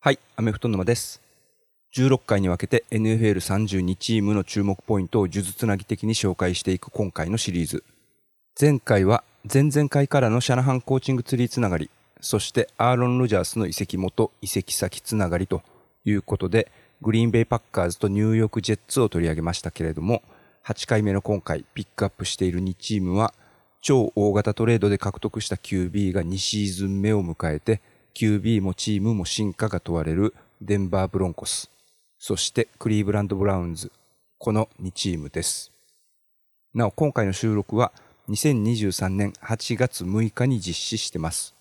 はい、アメフト沼です。16回に分けて NFL32 チームの注目ポイントを数珠つなぎ的に紹介していく今回のシリーズ。前回は前々回からのシャナハンコーチングツリーつながり、そしてアーロン・ロジャースの移籍元、移籍先つながりということで、グリーンベイ・パッカーズとニューヨーク・ジェッツを取り上げましたけれども、8回目の今回ピックアップしている2チームは、超大型トレードで獲得した QB が2シーズン目を迎えて、QB もチームも進化が問われるデンバーブロンコス、そしてクリーブランドブラウンズ、この2チームです。なお、今回の収録は2023年8月6日に実施してます。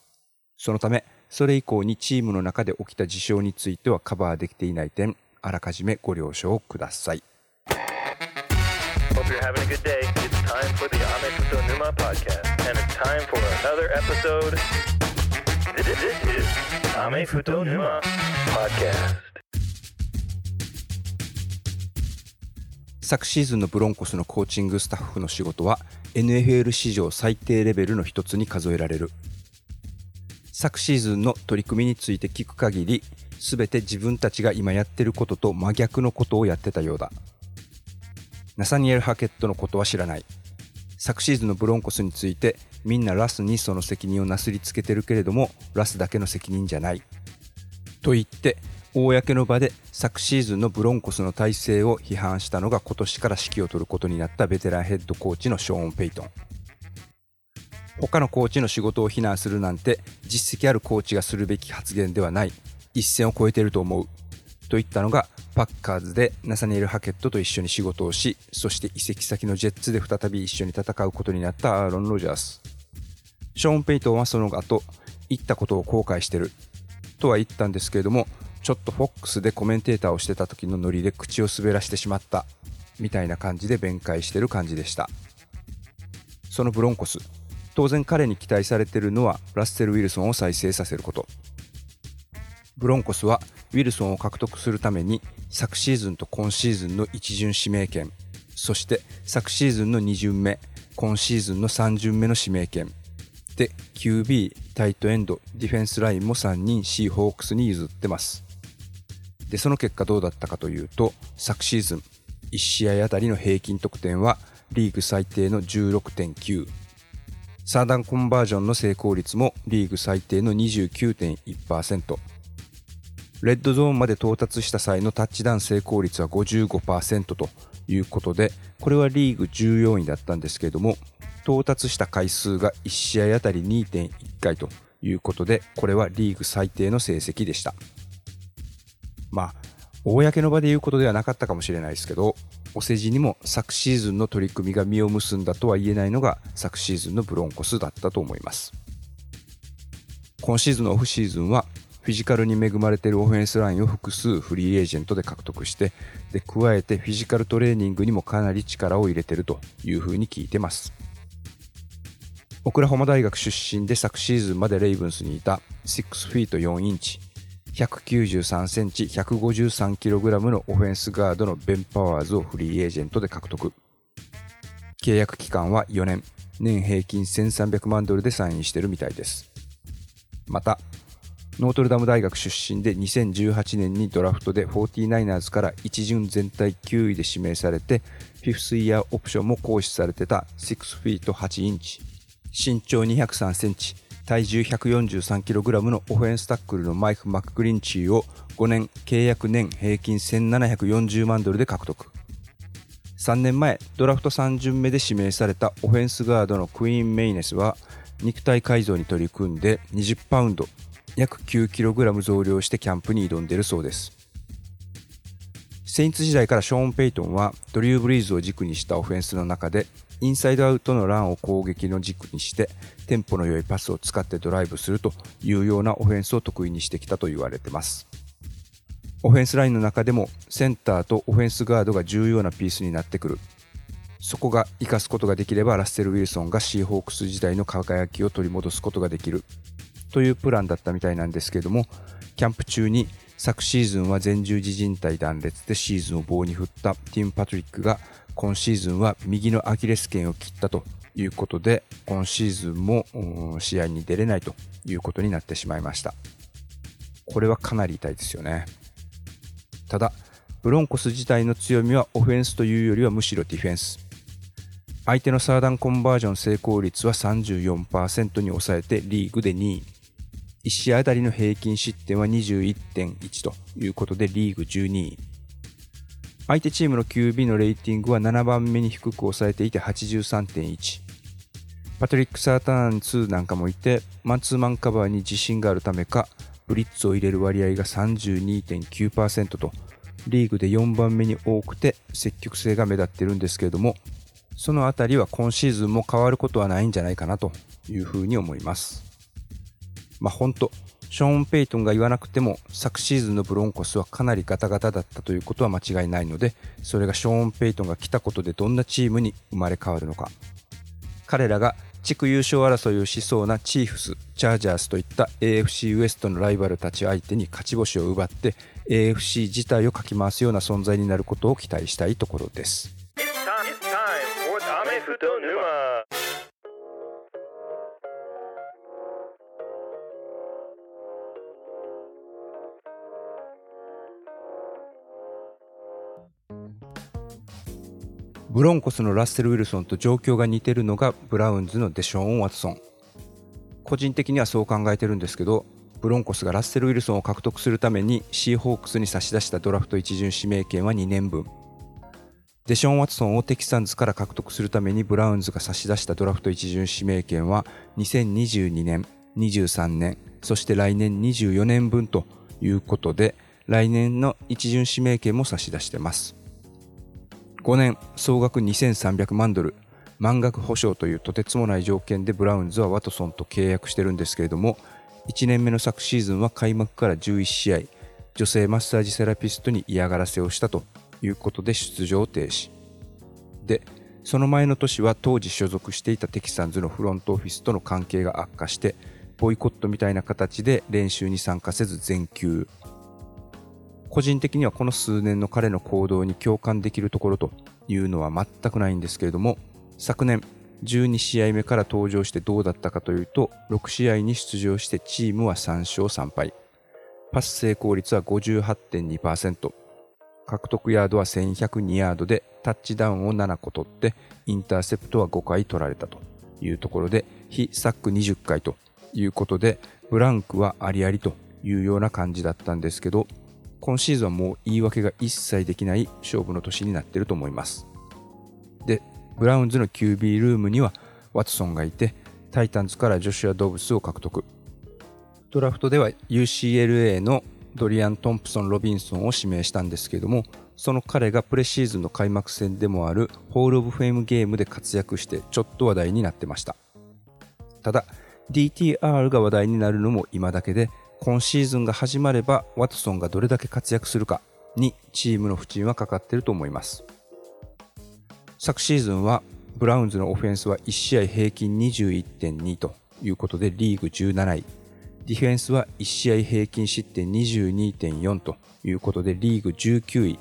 そのため、それ以降にチームの中で起きた事象についてはカバーできていない点、あらかじめご了承ください。Hope you're having a good day. It's time for the Ame Futo Numa podcast, and it's time for another episode. This is Ame Futo Numa podcast. 昨シーズンのブロンコスのコーチングスタッフの仕事は NFL 史上最低レベルの一つに数えられる。昨シーズンの取り組みについて聞く限り全て自分たちが今やってることと真逆のことをやってたようだ。ナサニエル・ハケットのことは知らない。昨シーズンのブロンコスについてみんなラスにその責任をなすりつけてるけれどもラスだけの責任じゃない。と言って公の場で昨シーズンのブロンコスの体制を批判したのが今年から指揮を執ることになったベテランヘッドコーチのショーン・ペイトン。他のコーチの仕事を非難するなんて実績あるコーチがするべき発言ではない。一線を越えてると思う。と言ったのがパッカーズでナサニエル・ハケットと一緒に仕事をしそして移籍先のジェッツで再び一緒に戦うことになったアーロン・ロジャース。ショーン・ペイトンはその後言ったことを後悔してるとは言ったんですけれどもちょっとフォックスでコメンテーターをしてた時のノリで口を滑らしてしまったみたいな感じで弁解してる感じでした。そのブロンコス当然彼に期待されてるのはラッセル・ウィルソンを再生させること。ブロンコスはウィルソンを獲得するために昨シーズンと今シーズンの1巡指名権。そして昨シーズンの2巡目今シーズンの3巡目の指名権。QB タイトエンドディフェンスラインも3人シーホークスに譲ってます。でその結果どうだったかというと昨シーズン1試合あたりの平均得点はリーグ最低の16.9サーダンコンバージョンの成功率もリーグ最低の29.1%レッドゾーンまで到達した際のタッチダウン成功率は55%ということでこれはリーグ14位だったんですけれども到達した回数が1試合あたり2.1回ということでこれはリーグ最低の成績でした。まあ公の場で言うことではなかったかもしれないですけどお世辞にも昨シーズンの取り組みが実を結んだとは言えないのが昨シーズンのブロンコスだったと思います。今シーズンのオフシーズンはフィジカルに恵まれているオフェンスラインを複数フリーエージェントで獲得してで加えてフィジカルトレーニングにもかなり力を入れているというふうに聞いてます。オクラホマ大学出身で昨シーズンまでレイブンスにいた。6フィート4インチ。193センチ153キログラムのオフェンスガードのベン・パワーズをフリーエージェントで獲得。契約期間は4年。年平均1300万ドルでサインしてるみたいです。またノートルダム大学出身で2018年にドラフトで 49ers から1巡全体9位で指名されてフィフスイヤーオプションも行使されてた。6フィート8インチ身長203センチ体重 143kg のオフェンスタックルのマイク・マック・グリンチーを5年契約年平均1740万ドルで獲得。3年前ドラフト3巡目で指名されたオフェンスガードのクイーン・メイネスは肉体改造に取り組んで20パウンド約 9kg 増量してキャンプに挑んでいるそうです。セインツ時代からショーン・ペイトンはドリュー・ブリーズを軸にしたオフェンスの中でインサイドアウトのランを攻撃の軸にしてテンポの良いパスを使ってドライブするというようなオフェンスを得意にしてきたと言われてます。オフェンスラインの中でもセンターとオフェンスガードが重要なピースになってくる。そこが生かすことができればラッセル・ウィルソンがシーホークス時代の輝きを取り戻すことができる。というプランだったみたいなんですけれどもキャンプ中に昨シーズンは前十字靭帯断裂でシーズンを棒に振ったティム・パトリックが今シーズンは右のアキレス腱を切ったということで今シーズンも試合に出れないということになってしまいましたこれはかなり痛いですよね。ただ、ブロンコス自体の強みはオフェンスというよりはむしろディフェンス。相手のサーダンコンバージョン成功率は34%に抑えてリーグで2位。1試合あたりの平均失点は21.1ということでリーグ12位。相手チームの QB のレーティングは7番目に低く抑えていて83.1。パトリック・サーターン2なんかもいて、マンツーマンカバーに自信があるためか、ブリッツを入れる割合が32.9%と、リーグで4番目に多くて積極性が目立ってるんですけれども、そのあたりは今シーズンも変わることはないんじゃないかなというふうに思います。まあ本当、ショーン・ペイトンが言わなくても昨シーズンのブロンコスはかなりガタガタだったということは間違いないのでそれがショーン・ペイトンが来たことでどんなチームに生まれ変わるのか彼らが地区優勝争いをしそうなチーフス、チャージャースといった AFC ウエストのライバルたち相手に勝ち星を奪って AFC 自体をかき回すような存在になることを期待したいところです。ブロンコスのラッセル・ウィルソンと状況が似てるのがブラウンズのデショーン・ワトソン。個人的にはそう考えてるんですけどブロンコスがラッセル・ウィルソンを獲得するためにシーホークスに差し出したドラフト一巡指名権は2年分。デショーン・ワトソンをテキサンズから獲得するためにブラウンズが差し出したドラフト一巡指名権は2022年23年そして来年24年分ということで来年の一巡指名権も差し出してます。5年総額2300万ドル。満額保証というとてつもない条件でブラウンズはワトソンと契約してるんですけれども1年目の昨シーズンは開幕から11試合女性マッサージセラピストに嫌がらせをしたということで出場停止。でその前の年は当時所属していたテキサンズのフロントオフィスとの関係が悪化してボイコットみたいな形で練習に参加せず全休。個人的にはこの数年の彼の行動に共感できるところというのは全くないんですけれども昨年12試合目から登場してどうだったかというと6試合に出場してチームは3勝3敗。パス成功率は58.2%獲得ヤードは1102ヤードでタッチダウンを7個取ってインターセプトは5回取られたというところで非サック20回ということでブランクはありありというような感じだったんですけど今シーズンはもう言い訳が一切できない勝負の年になっていると思います。で、ブラウンズの QB ルームにはワトソンがいて、タイタンズからジョシュア・ドブスを獲得。ドラフトでは UCLA のドリアン・トンプソン・ロビンソンを指名したんですけども、その彼がプレシーズンの開幕戦でもあるホール・オブ・フェイムゲームで活躍してちょっと話題になってました。ただ、DTR が話題になるのも今だけで、今シーズンが始まればワトソンがどれだけ活躍するかにチームの不沈はかかっていると思います。昨シーズンはブラウンズのオフェンスは1試合平均21.2ということでリーグ17位。ディフェンスは1試合平均失点22.4ということでリーグ19位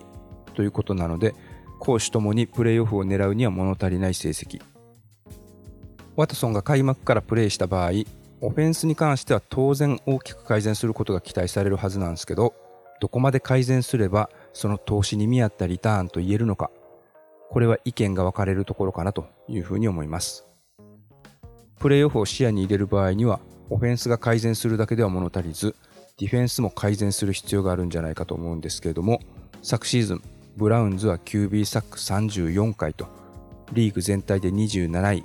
ということなので攻守ともにプレーオフを狙うには物足りない成績。ワトソンが開幕からプレーした場合オフェンスに関しては当然大きく改善することが期待されるはずなんですけど、どこまで改善すればその投資に見合ったリターンと言えるのか、これは意見が分かれるところかなというふうに思います。プレーオフを視野に入れる場合には、オフェンスが改善するだけでは物足りず、ディフェンスも改善する必要があるんじゃないかと思うんですけれども、昨シーズン、ブラウンズは QB サック34回と、リーグ全体で27位。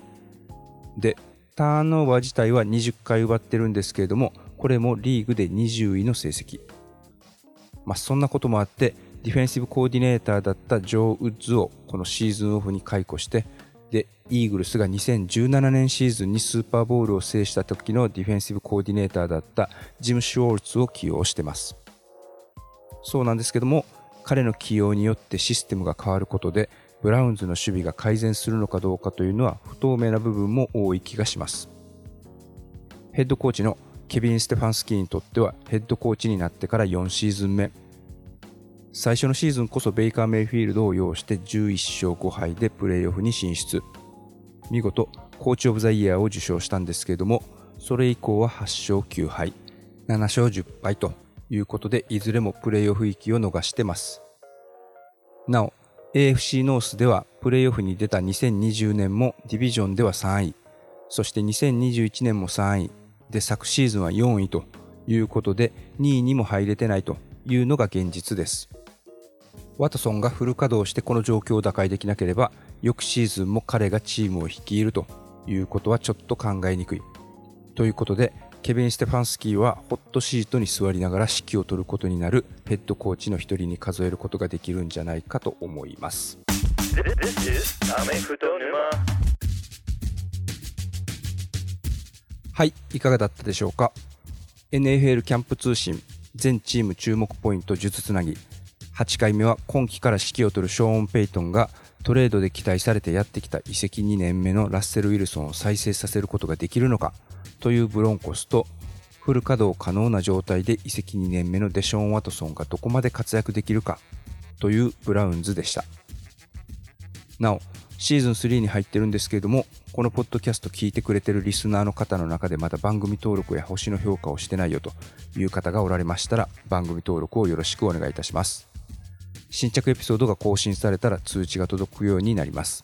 で、ターンオーバー自体は20回奪ってるんですけれども、これもリーグで20位の成績。まあ、そんなこともあって、ディフェンシブコーディネーターだったジョー・ウッズをこのシーズンオフに解雇して、で、イーグルスが2017年シーズンにスーパーボールを制した時のディフェンシブコーディネーターだったジム・シュウォルツを起用してます。そうなんですけども、彼の起用によってシステムが変わることで、ブラウンズの守備が改善するのかどうかというのは不透明な部分も多い気がします。ヘッドコーチのケビン・ステファンスキーにとってはヘッドコーチになってから4シーズン目。最初のシーズンこそベイカー・メイフィールドを擁して11勝5敗でプレーオフに進出。見事、コーチオブザイヤーを受賞したんですけれども、それ以降は8勝9敗、7勝10敗ということで、いずれもプレーオフ行きを逃してます。なお、AFC ノースではプレーオフに出た2020年もディビジョンでは3位、そして2021年も3位、で昨シーズンは4位ということで2位にも入れてないというのが現実です。ワトソンがフル稼働してこの状況を打開できなければ翌シーズンも彼がチームを率いるということはちょっと考えにくい。ということでケビン・ステファンスキーはホットシートに座りながら指揮を執ることになるヘッドコーチの一人に数えることができるんじゃないかと思います。はい、いかがだったでしょうか ?NFL キャンプ通信全チーム注目ポイント術つなぎ8回目は今季から指揮を執るショーン・ペイトンがトレードで期待されてやってきた移籍2年目のラッセル・ウィルソンを再生させることができるのかというブロンコスとフル稼働可能な状態で移籍2年目のデション・ワトソンがどこまで活躍できるかというブラウンズでした。なお、シーズン3に入ってるんですけれども、このポッドキャスト聞いてくれてるリスナーの方の中でまだ番組登録や星の評価をしてないよという方がおられましたら、番組登録をよろしくお願いいたします。新着エピソードが更新されたら通知が届くようになります。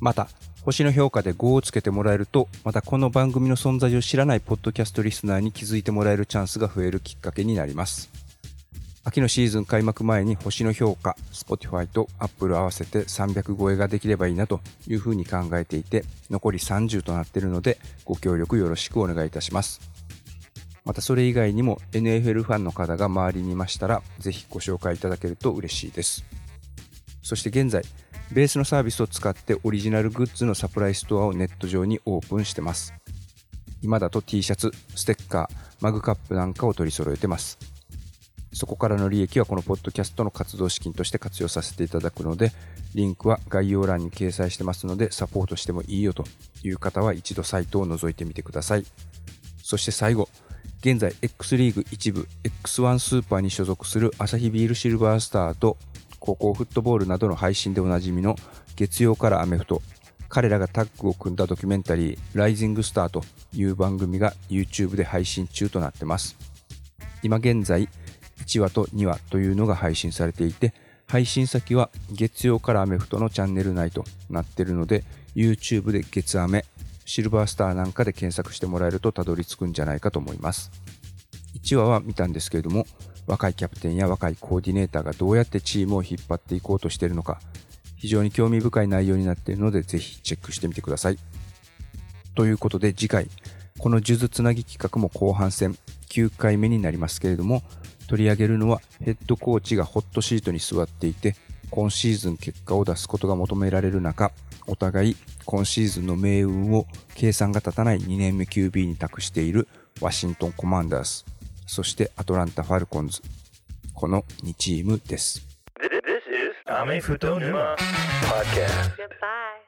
また、星の評価で5をつけてもらえると、またこの番組の存在を知らないポッドキャストリスナーに気づいてもらえるチャンスが増えるきっかけになります。秋のシーズン開幕前に星の評価、Spotify と Apple 合わせて300超えができればいいなというふうに考えていて、残り30となっているので、ご協力よろしくお願いいたします。またそれ以外にも NFL ファンの方が周りにいましたら、ぜひご紹介いただけると嬉しいです。そして現在、ベースのサービスを使ってオリジナルグッズのサプライストアをネット上にオープンしてます。今だと T シャツ、ステッカー、マグカップなんかを取り揃えてます。そこからの利益はこのポッドキャストの活動資金として活用させていただくので、リンクは概要欄に掲載してますので、サポートしてもいいよという方は一度サイトを覗いてみてください。そして最後、現在 X リーグ一部 X1 スーパーに所属するアサヒビールシルバースターと高校フットボールなどの配信でおなじみの月曜からアメフト、彼らがタッグを組んだドキュメンタリーライジングスターという番組が YouTube で配信中となってます。今現在1話と2話というのが配信されていて、配信先は月曜からアメフトのチャンネル内となっているので、YouTube で月アメ、シルバースターなんかで検索してもらえるとたどり着くんじゃないかと思います。1話は見たんですけれども、若いキャプテンや若いコーディネーターがどうやってチームを引っ張っていこうとしているのか、非常に興味深い内容になっているので、ぜひチェックしてみてください。ということで次回、この数珠つなぎ企画も後半戦9回目になりますけれども、取り上げるのはヘッドコーチがホットシートに座っていて、今シーズン結果を出すことが求められる中、お互い今シーズンの命運を計算が立たない2年目 QB に託しているワシントンコマンダース、そしてアトランタ・ファルコンズ。この2チームです。メフト沼 Podcast.